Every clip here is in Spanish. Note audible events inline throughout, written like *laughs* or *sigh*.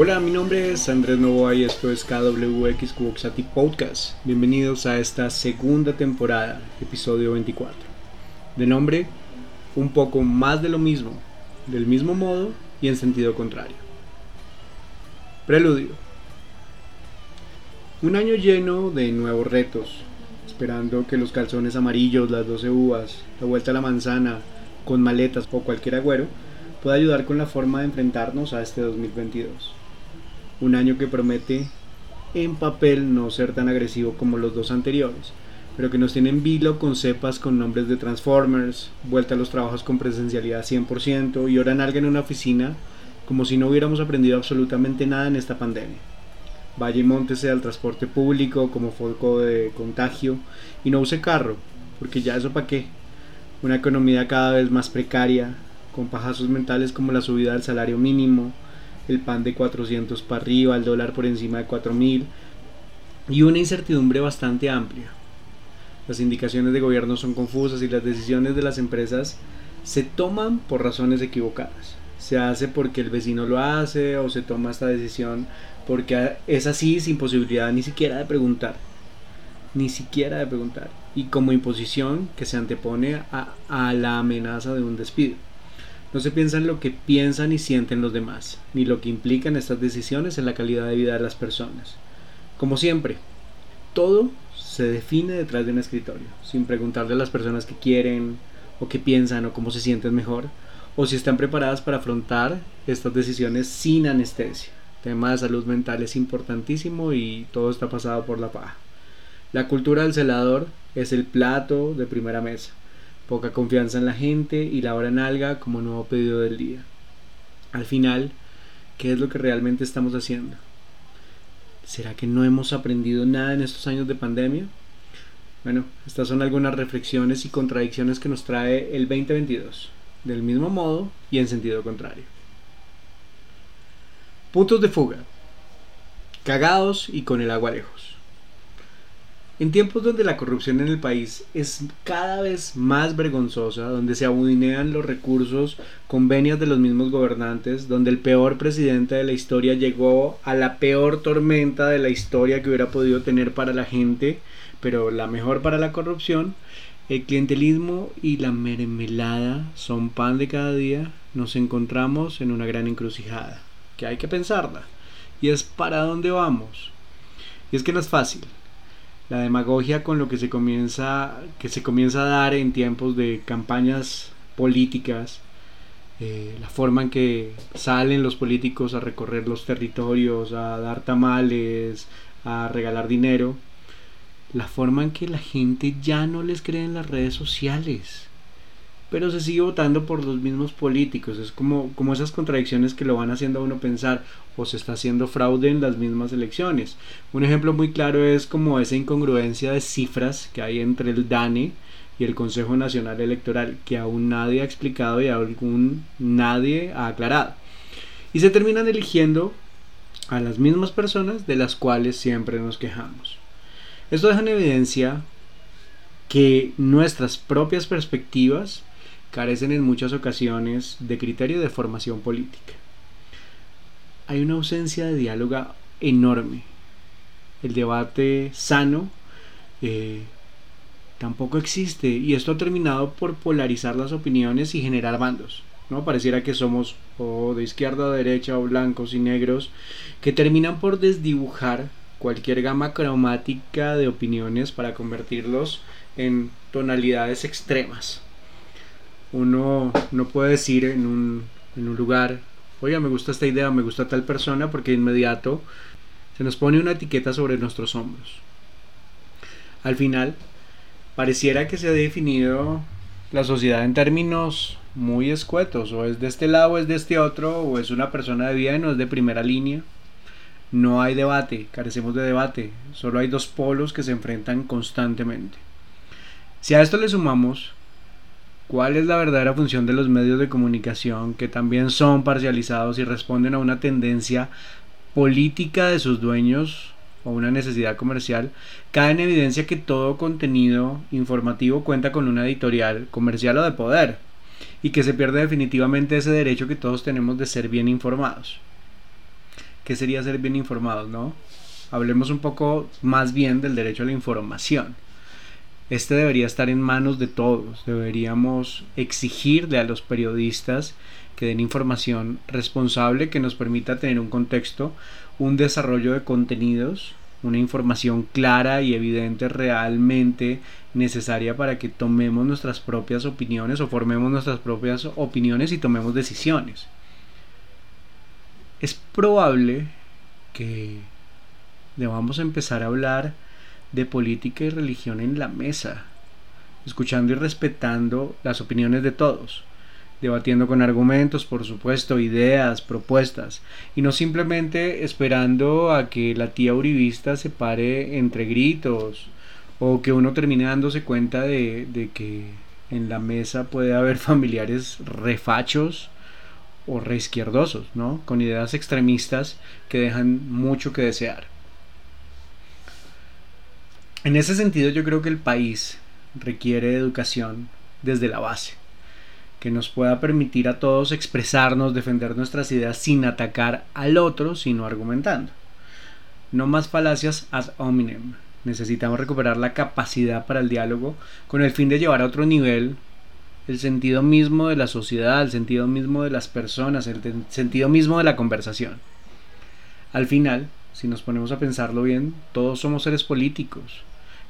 Hola, mi nombre es Andrés Novoa y esto es KWX Kuboxati Podcast. Bienvenidos a esta segunda temporada, episodio 24. De nombre, un poco más de lo mismo, del mismo modo y en sentido contrario. Preludio. Un año lleno de nuevos retos, esperando que los calzones amarillos, las 12 uvas, la vuelta a la manzana, con maletas o cualquier agüero, pueda ayudar con la forma de enfrentarnos a este 2022. Un año que promete en papel no ser tan agresivo como los dos anteriores, pero que nos tienen vilo con cepas con nombres de Transformers, vuelta a los trabajos con presencialidad 100% y hora alguien en una oficina como si no hubiéramos aprendido absolutamente nada en esta pandemia. Vaya y montese al transporte público como foco de contagio y no use carro, porque ya eso para qué. Una economía cada vez más precaria, con pajazos mentales como la subida del salario mínimo, el pan de 400 para arriba, el dólar por encima de 4000 y una incertidumbre bastante amplia. Las indicaciones de gobierno son confusas y las decisiones de las empresas se toman por razones equivocadas. Se hace porque el vecino lo hace o se toma esta decisión porque es así sin posibilidad ni siquiera de preguntar. Ni siquiera de preguntar. Y como imposición que se antepone a, la amenaza de un despido. No se piensa en lo que piensan y sienten los demás, ni lo que implican estas decisiones en la calidad de vida de las personas. Como siempre, todo se define detrás de un escritorio, sin preguntarle a las personas que quieren, o qué piensan, o cómo se sienten mejor, o si están preparadas para afrontar estas decisiones sin anestesia tema de salud mental es importantísimo y todo está pasado por la paja. La cultura del celador es el plato de primera mesa. Poca confianza en la gente y la hora en alga como nuevo pedido del día. Al final, ¿qué es lo que realmente estamos haciendo? ¿Será que no hemos aprendido nada en estos años de pandemia? Bueno, estas son algunas reflexiones y contradicciones que nos trae el 2022, del mismo modo y en sentido contrario. Puntos de fuga. Cagados y con el agua lejos. En tiempos donde la corrupción en el país es cada vez más vergonzosa, donde se abudinean los recursos, convenios de los mismos gobernantes, donde el peor presidente de la historia llegó a la peor tormenta de la historia que hubiera podido tener para la gente, pero la mejor para la corrupción, el clientelismo y la mermelada son pan de cada día, nos encontramos en una gran encrucijada que hay que pensarla. Y es para dónde vamos. Y es que no es fácil. La demagogia con lo que se comienza, que se comienza a dar en tiempos de campañas políticas, eh, la forma en que salen los políticos a recorrer los territorios, a dar tamales, a regalar dinero, la forma en que la gente ya no les cree en las redes sociales pero se sigue votando por los mismos políticos. Es como, como esas contradicciones que lo van haciendo a uno pensar o se está haciendo fraude en las mismas elecciones. Un ejemplo muy claro es como esa incongruencia de cifras que hay entre el DANE y el Consejo Nacional Electoral que aún nadie ha explicado y aún nadie ha aclarado. Y se terminan eligiendo a las mismas personas de las cuales siempre nos quejamos. Esto deja en evidencia que nuestras propias perspectivas carecen en muchas ocasiones de criterio de formación política. Hay una ausencia de diálogo enorme. El debate sano eh, tampoco existe y esto ha terminado por polarizar las opiniones y generar bandos. ¿no? Pareciera que somos o de izquierda a derecha o blancos y negros que terminan por desdibujar cualquier gama cromática de opiniones para convertirlos en tonalidades extremas uno no puede decir en un, en un lugar, oye, me gusta esta idea, me gusta tal persona, porque inmediato se nos pone una etiqueta sobre nuestros hombros. Al final, pareciera que se ha definido la sociedad en términos muy escuetos, o es de este lado o es de este otro, o es una persona de bien o es de primera línea. No hay debate, carecemos de debate, solo hay dos polos que se enfrentan constantemente. Si a esto le sumamos ¿Cuál es la verdadera función de los medios de comunicación que también son parcializados y responden a una tendencia política de sus dueños o una necesidad comercial? Cae en evidencia que todo contenido informativo cuenta con una editorial comercial o de poder y que se pierde definitivamente ese derecho que todos tenemos de ser bien informados. ¿qué sería ser bien informados, no? Hablemos un poco más bien del derecho a la información. Este debería estar en manos de todos. Deberíamos exigirle a los periodistas que den información responsable que nos permita tener un contexto, un desarrollo de contenidos, una información clara y evidente realmente necesaria para que tomemos nuestras propias opiniones o formemos nuestras propias opiniones y tomemos decisiones. Es probable que debamos empezar a hablar de política y religión en la mesa, escuchando y respetando las opiniones de todos, debatiendo con argumentos, por supuesto, ideas, propuestas, y no simplemente esperando a que la tía uribista se pare entre gritos, o que uno termine dándose cuenta de, que en la mesa puede haber *laughs* familiares refachos o reizquierdosos, ¿no? Con ideas extremistas que dejan mucho que desear. En ese sentido yo creo que el país requiere educación desde la base, que nos pueda permitir a todos expresarnos, defender nuestras ideas sin atacar al otro, sino argumentando. No más falacias ad hominem. Necesitamos recuperar la capacidad para el diálogo con el fin de llevar a otro nivel el sentido mismo de la sociedad, el sentido mismo de las personas, el sentido mismo de la conversación. Al final, si nos ponemos a pensarlo bien, todos somos seres políticos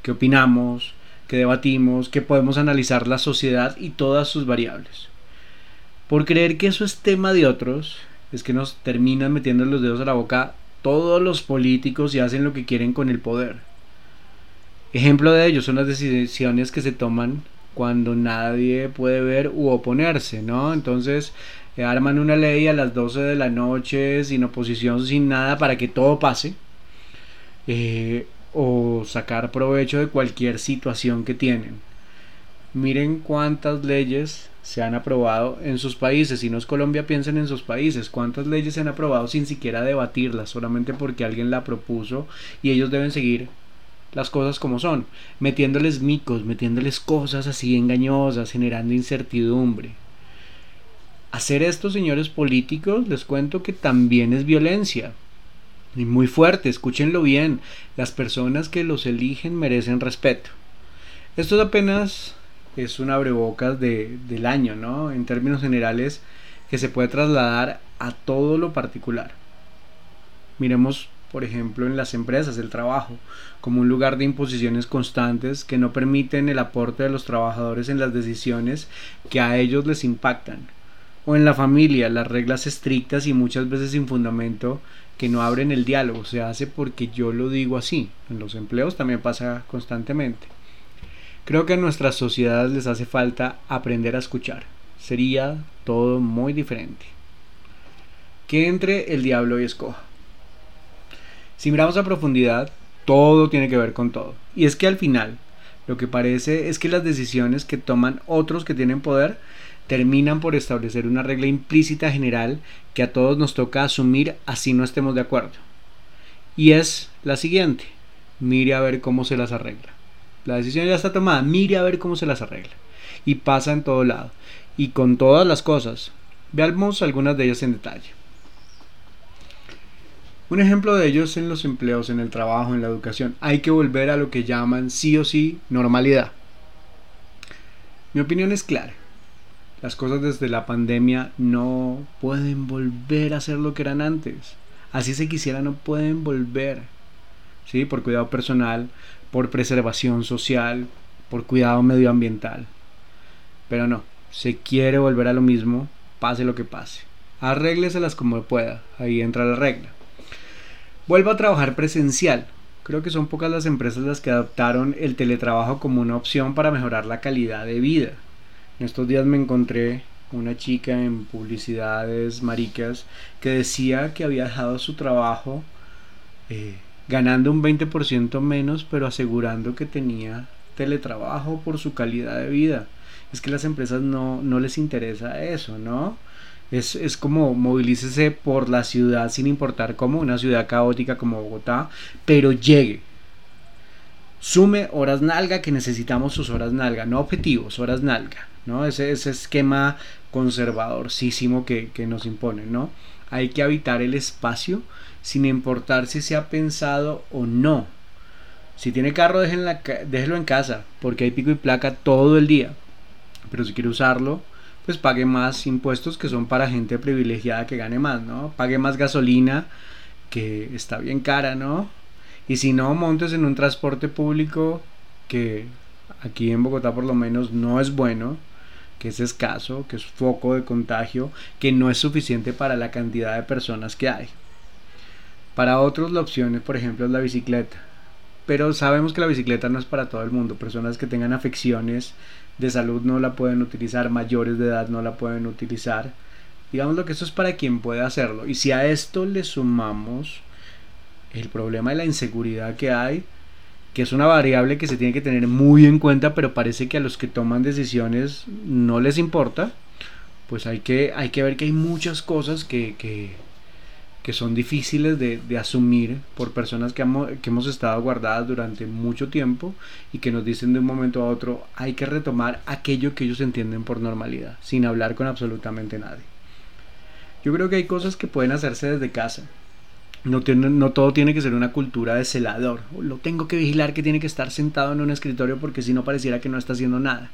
que opinamos, que debatimos, que podemos analizar la sociedad y todas sus variables. Por creer que eso es tema de otros, es que nos terminan metiendo los dedos a la boca todos los políticos y hacen lo que quieren con el poder. Ejemplo de ello son las decisiones que se toman cuando nadie puede ver u oponerse, ¿no? Entonces eh, arman una ley a las 12 de la noche sin oposición, sin nada, para que todo pase. Eh, o sacar provecho de cualquier situación que tienen. Miren cuántas leyes se han aprobado en sus países. Si no es Colombia, piensen en sus países. ¿Cuántas leyes se han aprobado sin siquiera debatirlas? Solamente porque alguien la propuso y ellos deben seguir las cosas como son. Metiéndoles micos, metiéndoles cosas así engañosas, generando incertidumbre. Hacer esto, señores políticos, les cuento que también es violencia. Y muy fuerte, escúchenlo bien, las personas que los eligen merecen respeto. Esto apenas es un abrebocas de, del año, ¿no? En términos generales, que se puede trasladar a todo lo particular. Miremos, por ejemplo, en las empresas, el trabajo, como un lugar de imposiciones constantes que no permiten el aporte de los trabajadores en las decisiones que a ellos les impactan. O en la familia, las reglas estrictas y muchas veces sin fundamento que no abren el diálogo, se hace porque yo lo digo así. En los empleos también pasa constantemente. Creo que a nuestras sociedades les hace falta aprender a escuchar. Sería todo muy diferente. Que entre el diablo y escoja. Si miramos a profundidad, todo tiene que ver con todo. Y es que al final, lo que parece es que las decisiones que toman otros que tienen poder terminan por establecer una regla implícita general que a todos nos toca asumir así no estemos de acuerdo. Y es la siguiente, mire a ver cómo se las arregla. La decisión ya está tomada, mire a ver cómo se las arregla. Y pasa en todo lado. Y con todas las cosas. Veamos algunas de ellas en detalle. Un ejemplo de ellos en los empleos, en el trabajo, en la educación. Hay que volver a lo que llaman sí o sí normalidad. Mi opinión es clara. Las cosas desde la pandemia no pueden volver a ser lo que eran antes. Así se quisiera, no pueden volver. ¿Sí? Por cuidado personal, por preservación social, por cuidado medioambiental. Pero no, se quiere volver a lo mismo, pase lo que pase. Arrégleselas como pueda, ahí entra la regla. Vuelva a trabajar presencial. Creo que son pocas las empresas las que adoptaron el teletrabajo como una opción para mejorar la calidad de vida. En estos días me encontré una chica en publicidades maricas que decía que había dejado su trabajo eh, ganando un 20% menos, pero asegurando que tenía teletrabajo por su calidad de vida. Es que las empresas no, no les interesa eso, ¿no? Es, es, como movilícese por la ciudad sin importar cómo, una ciudad caótica como Bogotá, pero llegue, sume horas nalga que necesitamos sus horas nalga, no objetivos, horas nalga, ¿no? Ese, esquema conservadorcísimo que, que nos imponen, ¿no? Hay que habitar el espacio sin importar si se ha pensado o no. Si tiene carro, déjelo en casa, porque hay pico y placa todo el día. Pero si quiere usarlo, pues pague más impuestos que son para gente privilegiada que gane más, ¿no? Pague más gasolina, que está bien cara, ¿no? Y si no, montes en un transporte público que aquí en Bogotá por lo menos no es bueno, que es escaso, que es foco de contagio, que no es suficiente para la cantidad de personas que hay. Para otros la opción, por ejemplo, es la bicicleta. Pero sabemos que la bicicleta no es para todo el mundo. Personas que tengan afecciones de salud no la pueden utilizar, mayores de edad no la pueden utilizar. Digamos lo que eso es para quien pueda hacerlo. Y si a esto le sumamos el problema de la inseguridad que hay, que es una variable que se tiene que tener muy en cuenta, pero parece que a los que toman decisiones no les importa, pues hay que, hay que ver que hay muchas cosas que, que, que son difíciles de, de, asumir por personas que, que hemos estado guardadas durante mucho tiempo y que nos dicen de un momento a otro hay que retomar aquello que ellos entienden por normalidad, sin hablar con absolutamente nadie. Yo creo que hay cosas que pueden hacerse desde casa. No, tiene, no todo tiene que ser una cultura de celador. Lo tengo que vigilar que tiene que estar sentado en un escritorio porque si no pareciera que no está haciendo nada.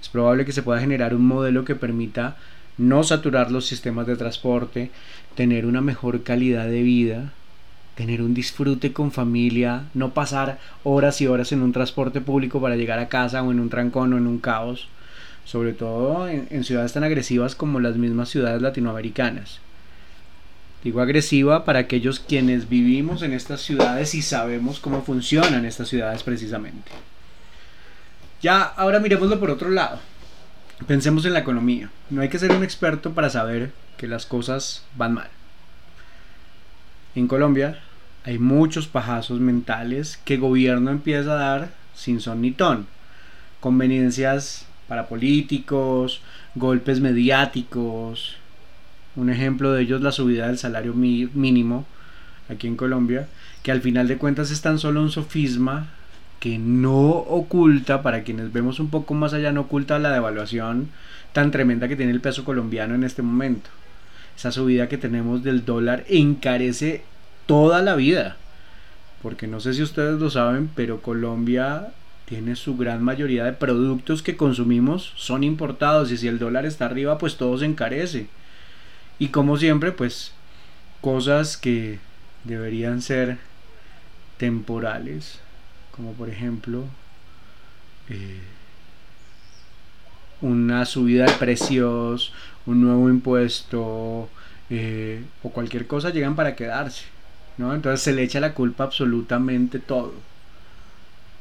Es probable que se pueda generar un modelo que permita no saturar los sistemas de transporte, tener una mejor calidad de vida, tener un disfrute con familia, no pasar horas y horas en un transporte público para llegar a casa o en un trancón o en un caos, sobre todo en, ciudades tan agresivas como las mismas ciudades latinoamericanas. Digo agresiva para aquellos quienes vivimos en estas ciudades y sabemos cómo funcionan estas ciudades precisamente. Ya, ahora miremoslo por otro lado. Pensemos en la economía. No hay que ser un experto para saber que las cosas van mal. En Colombia hay muchos pajazos mentales que gobierno empieza a dar sin son ni ton. Conveniencias para políticos, golpes mediáticos. Un ejemplo de ellos la subida del salario mínimo aquí en Colombia, que al final de cuentas es tan solo un sofisma que no oculta, para quienes vemos un poco más allá, no oculta la devaluación tan tremenda que tiene el peso colombiano en este momento. Esa subida que tenemos del dólar encarece toda la vida. Porque no sé si ustedes lo saben, pero Colombia tiene su gran mayoría de productos que consumimos son importados y si el dólar está arriba pues todo se encarece. Y como siempre pues cosas que deberían ser temporales como por ejemplo eh, una subida de precios, un nuevo impuesto eh, o cualquier cosa llegan para quedarse. ¿no? Entonces se le echa la culpa absolutamente todo.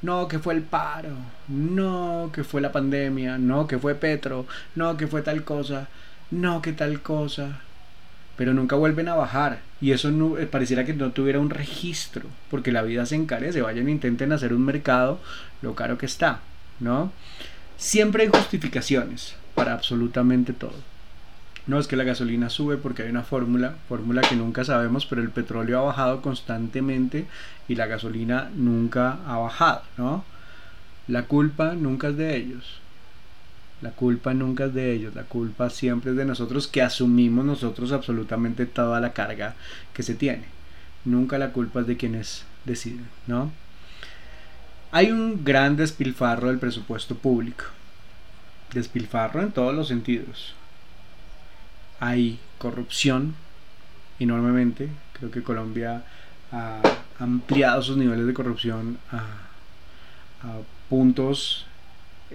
No, que fue el paro, no, que fue la pandemia, no, que fue Petro, no, que fue tal cosa, no, que tal cosa pero nunca vuelven a bajar. Y eso no, eh, pareciera que no tuviera un registro, porque la vida se encarece. Vayan e intenten hacer un mercado lo caro que está, ¿no? Siempre hay justificaciones para absolutamente todo. No es que la gasolina sube porque hay una fórmula, fórmula que nunca sabemos, pero el petróleo ha bajado constantemente y la gasolina nunca ha bajado, ¿no? La culpa nunca es de ellos. La culpa nunca es de ellos, la culpa siempre es de nosotros que asumimos nosotros absolutamente toda la carga que se tiene. Nunca la culpa es de quienes deciden, ¿no? Hay un gran despilfarro del presupuesto público. Despilfarro en todos los sentidos. Hay corrupción enormemente. Creo que Colombia ha ampliado sus niveles de corrupción a, a puntos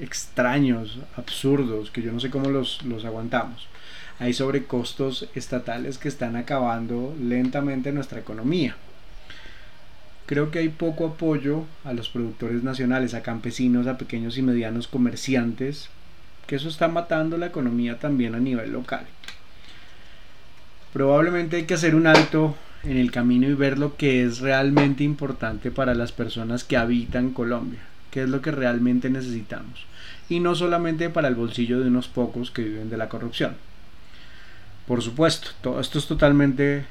extraños, absurdos, que yo no sé cómo los, los aguantamos. Hay sobrecostos estatales que están acabando lentamente nuestra economía. Creo que hay poco apoyo a los productores nacionales, a campesinos, a pequeños y medianos comerciantes, que eso está matando la economía también a nivel local. Probablemente hay que hacer un alto en el camino y ver lo que es realmente importante para las personas que habitan Colombia qué es lo que realmente necesitamos. Y no solamente para el bolsillo de unos pocos que viven de la corrupción. Por supuesto, todo esto es totalmente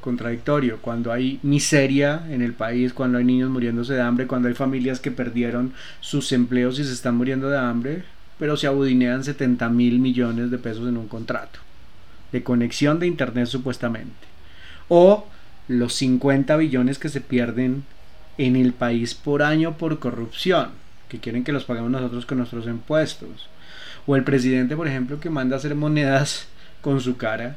contradictorio. Cuando hay miseria en el país, cuando hay niños muriéndose de hambre, cuando hay familias que perdieron sus empleos y se están muriendo de hambre, pero se abudinean 70 mil millones de pesos en un contrato de conexión de Internet supuestamente. O los 50 billones que se pierden en el país por año por corrupción, que quieren que los paguemos nosotros con nuestros impuestos. O el presidente, por ejemplo, que manda a hacer monedas *laughs* con su cara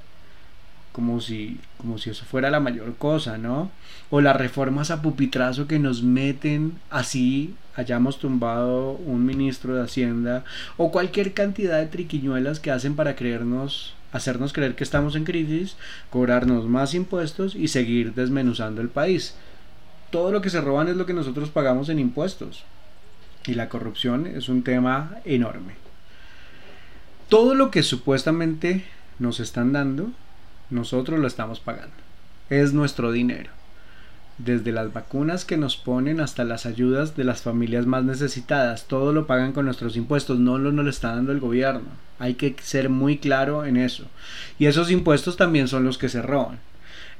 como si, como si eso fuera la mayor cosa, ¿no? O las reformas a pupitrazo que nos meten así, hayamos tumbado un ministro de Hacienda, o cualquier cantidad de triquiñuelas que hacen para creernos, hacernos creer que estamos en crisis, cobrarnos más impuestos y seguir desmenuzando el país. Todo lo que se roban es lo que nosotros pagamos en impuestos. Y la corrupción es un tema enorme. Todo lo que supuestamente nos están dando nosotros lo estamos pagando. Es nuestro dinero. Desde las vacunas que nos ponen hasta las ayudas de las familias más necesitadas, todo lo pagan con nuestros impuestos, no lo, nos lo está dando el gobierno. Hay que ser muy claro en eso. Y esos impuestos también son los que se roban.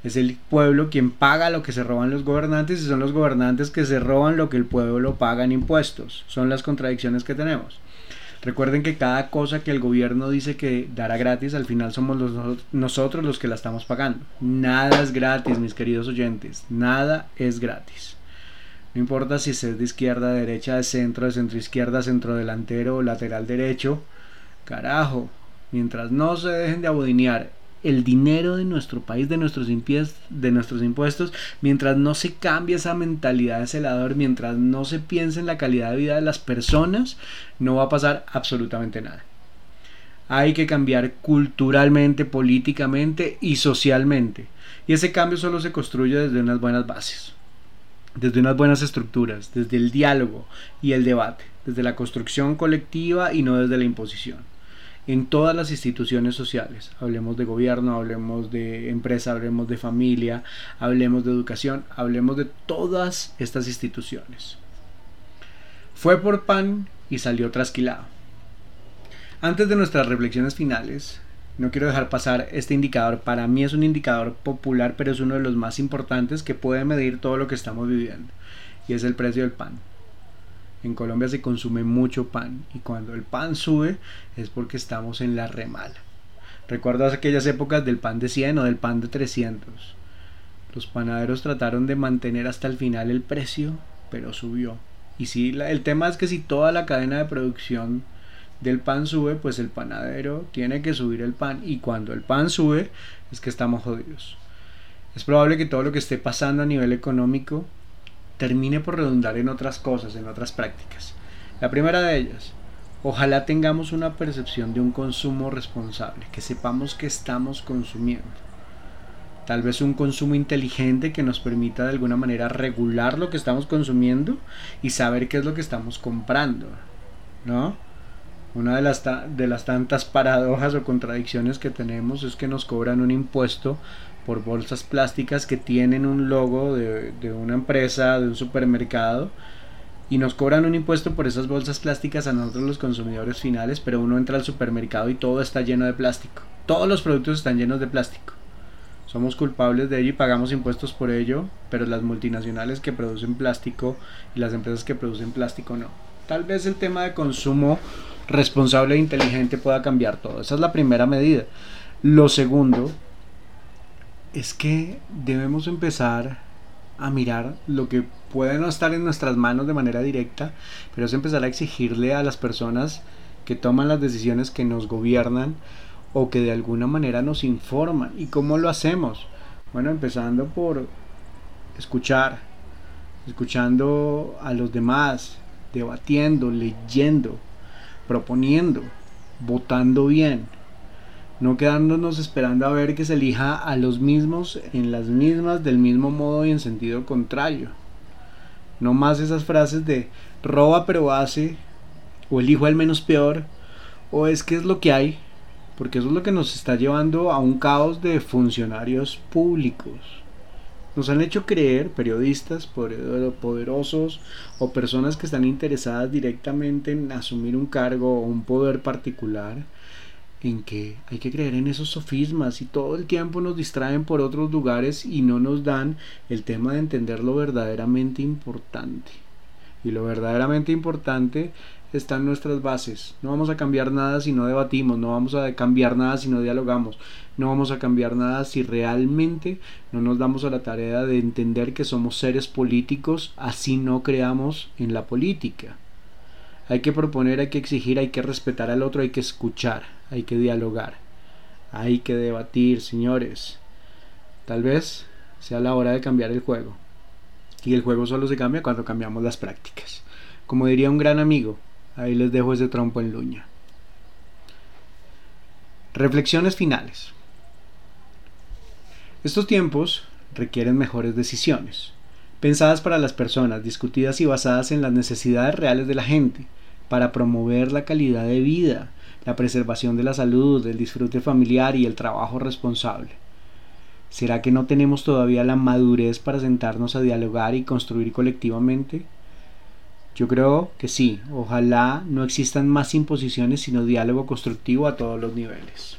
Es el pueblo quien paga lo que se roban los gobernantes y son los gobernantes que se roban lo que el pueblo paga en impuestos. Son las contradicciones que tenemos. Recuerden que cada cosa que el gobierno dice que dará gratis, al final somos los, nosotros los que la estamos pagando. Nada es gratis, mis queridos oyentes. Nada es gratis. No importa si es de izquierda, derecha, de centro, de centro izquierda, centro delantero lateral derecho. Carajo, mientras no se dejen de abudinear el dinero de nuestro país, de nuestros, de nuestros impuestos, mientras no se cambie esa mentalidad de celador, mientras no se piense en la calidad de vida de las personas, no va a pasar absolutamente nada. Hay que cambiar culturalmente, políticamente y socialmente. Y ese cambio solo se construye desde unas buenas bases, desde unas buenas estructuras, desde el diálogo y el debate, desde la construcción colectiva y no desde la imposición en todas las instituciones sociales. Hablemos de gobierno, hablemos de empresa, hablemos de familia, hablemos de educación, hablemos de todas estas instituciones. Fue por pan y salió trasquilado. Antes de nuestras reflexiones finales, no quiero dejar pasar este indicador. Para mí es un indicador popular, pero es uno de los más importantes que puede medir todo lo que estamos viviendo. Y es el precio del pan. En Colombia se consume mucho pan y cuando el pan sube es porque estamos en la remala. ¿Recuerdas aquellas épocas del pan de 100 o del pan de 300? Los panaderos trataron de mantener hasta el final el precio, pero subió. Y si el tema es que si toda la cadena de producción del pan sube, pues el panadero tiene que subir el pan y cuando el pan sube es que estamos jodidos. Es probable que todo lo que esté pasando a nivel económico termine por redundar en otras cosas, en otras prácticas. La primera de ellas, ojalá tengamos una percepción de un consumo responsable, que sepamos que estamos consumiendo. Tal vez un consumo inteligente que nos permita de alguna manera regular lo que estamos consumiendo y saber qué es lo que estamos comprando, ¿no? Una de las, de las tantas paradojas o contradicciones que tenemos es que nos cobran un impuesto por bolsas plásticas que tienen un logo de, una empresa, de un supermercado, y nos cobran un impuesto por esas bolsas plásticas a nosotros los consumidores finales, pero uno entra al supermercado y todo está lleno de plástico. Todos los productos están llenos de plástico. Somos culpables de ello y pagamos impuestos por ello, pero las multinacionales que producen plástico y las empresas que producen plástico no. Tal vez el tema de consumo responsable e inteligente pueda cambiar todo. Esa es la primera medida. Lo segundo es que debemos empezar a mirar lo que puede no estar en nuestras manos de manera directa, pero es empezar a exigirle a las personas que toman las decisiones que nos gobiernan o que de alguna manera nos informan. ¿Y cómo lo hacemos? Bueno, empezando por escuchar, escuchando a los demás, debatiendo, leyendo, proponiendo, votando bien no quedándonos esperando a ver que se elija a los mismos en las mismas del mismo modo y en sentido contrario. No más esas frases de roba pero hace, o elijo al menos peor, o es que es lo que hay, porque eso es lo que nos está llevando a un caos de funcionarios públicos. Nos han hecho creer periodistas poderosos o personas que están interesadas directamente en asumir un cargo o un poder particular en que hay que creer en esos sofismas y todo el tiempo nos distraen por otros lugares y no nos dan el tema de entender lo verdaderamente importante. Y lo verdaderamente importante están nuestras bases. No vamos a cambiar nada si no debatimos, no vamos a cambiar nada si no dialogamos, no vamos a cambiar nada si realmente no nos damos a la tarea de entender que somos seres políticos, así no creamos en la política. Hay que proponer, hay que exigir, hay que respetar al otro, hay que escuchar, hay que dialogar, hay que debatir, señores. Tal vez sea la hora de cambiar el juego. Y el juego solo se cambia cuando cambiamos las prácticas. Como diría un gran amigo, ahí les dejo ese trompo en luña. Reflexiones finales. Estos tiempos requieren mejores decisiones, pensadas para las personas, discutidas y basadas en las necesidades reales de la gente, para promover la calidad de vida, la preservación de la salud, el disfrute familiar y el trabajo responsable. ¿Será que no tenemos todavía la madurez para sentarnos a dialogar y construir colectivamente? Yo creo que sí, ojalá no existan más imposiciones sino diálogo constructivo a todos los niveles.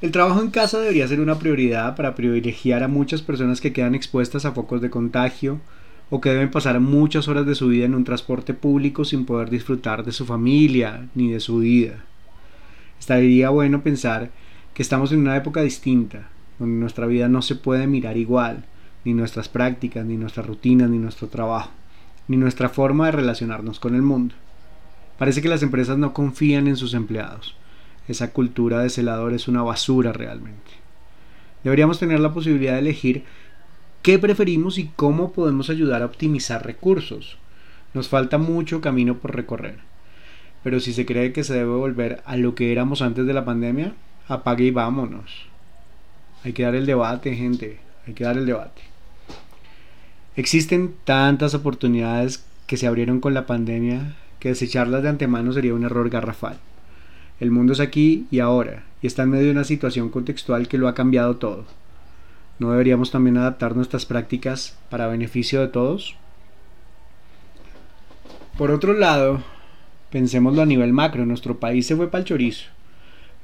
El trabajo en casa debería ser una prioridad para privilegiar a muchas personas que quedan expuestas a focos de contagio o que deben pasar muchas horas de su vida en un transporte público sin poder disfrutar de su familia ni de su vida. Estaría bueno pensar que estamos en una época distinta, donde nuestra vida no se puede mirar igual, ni nuestras prácticas, ni nuestras rutinas, ni nuestro trabajo, ni nuestra forma de relacionarnos con el mundo. Parece que las empresas no confían en sus empleados. Esa cultura de celador es una basura realmente. Deberíamos tener la posibilidad de elegir qué preferimos y cómo podemos ayudar a optimizar recursos. Nos falta mucho camino por recorrer. Pero si se cree que se debe volver a lo que éramos antes de la pandemia, apague y vámonos. Hay que dar el debate, gente. Hay que dar el debate. Existen tantas oportunidades que se abrieron con la pandemia que desecharlas de antemano sería un error garrafal. El mundo es aquí y ahora, y está en medio de una situación contextual que lo ha cambiado todo. ¿No deberíamos también adaptar nuestras prácticas para beneficio de todos? Por otro lado, pensémoslo a nivel macro, nuestro país se fue para el chorizo.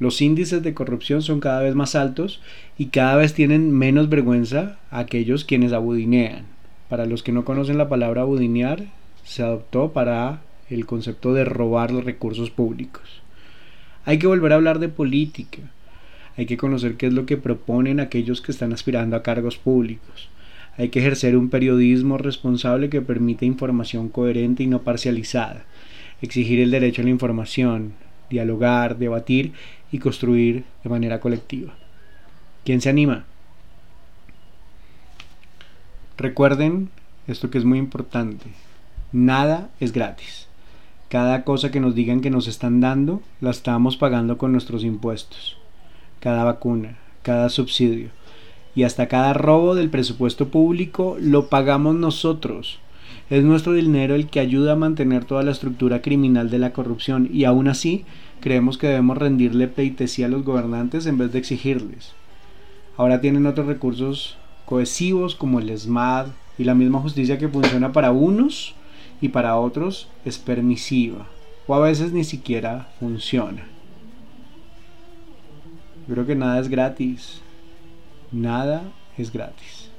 Los índices de corrupción son cada vez más altos y cada vez tienen menos vergüenza aquellos quienes abudinean. Para los que no conocen la palabra abudinear, se adoptó para el concepto de robar los recursos públicos. Hay que volver a hablar de política. Hay que conocer qué es lo que proponen aquellos que están aspirando a cargos públicos. Hay que ejercer un periodismo responsable que permita información coherente y no parcializada. Exigir el derecho a la información, dialogar, debatir y construir de manera colectiva. ¿Quién se anima? Recuerden esto que es muy importante. Nada es gratis. Cada cosa que nos digan que nos están dando, la estamos pagando con nuestros impuestos. Cada vacuna, cada subsidio y hasta cada robo del presupuesto público lo pagamos nosotros. Es nuestro dinero el que ayuda a mantener toda la estructura criminal de la corrupción y aún así creemos que debemos rendirle pleitesía a los gobernantes en vez de exigirles. Ahora tienen otros recursos cohesivos como el SMAD y la misma justicia que funciona para unos y para otros es permisiva o a veces ni siquiera funciona. Creo que nada es gratis. Nada es gratis.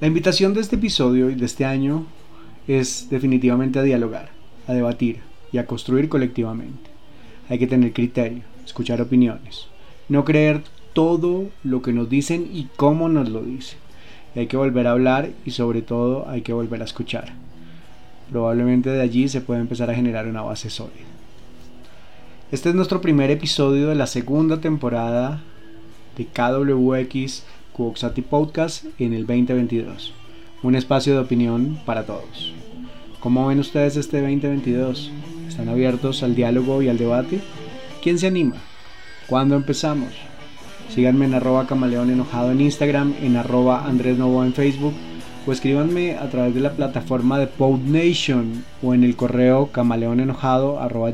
La invitación de este episodio y de este año es definitivamente a dialogar a debatir y a construir colectivamente. Hay que tener criterio, escuchar opiniones, no creer todo lo que nos dicen y cómo nos lo dicen. hay que volver a hablar y sobre todo hay que volver a escuchar. Probablemente de allí se puede empezar a generar una base sólida. Este es nuestro primer episodio de la segunda temporada de KWX Cuoxati Podcast en el 2022. Un espacio de opinión para todos. ¿Cómo ven ustedes este 2022? ¿Están abiertos al diálogo y al debate? ¿Quién se anima? ¿Cuándo empezamos? Síganme en arroba camaleón enojado en Instagram, en arroba Andrés Novo en Facebook o escríbanme a través de la plataforma de PodNation o en el correo camaleonenojado arroba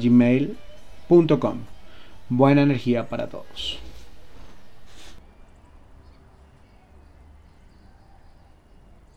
Buena energía para todos.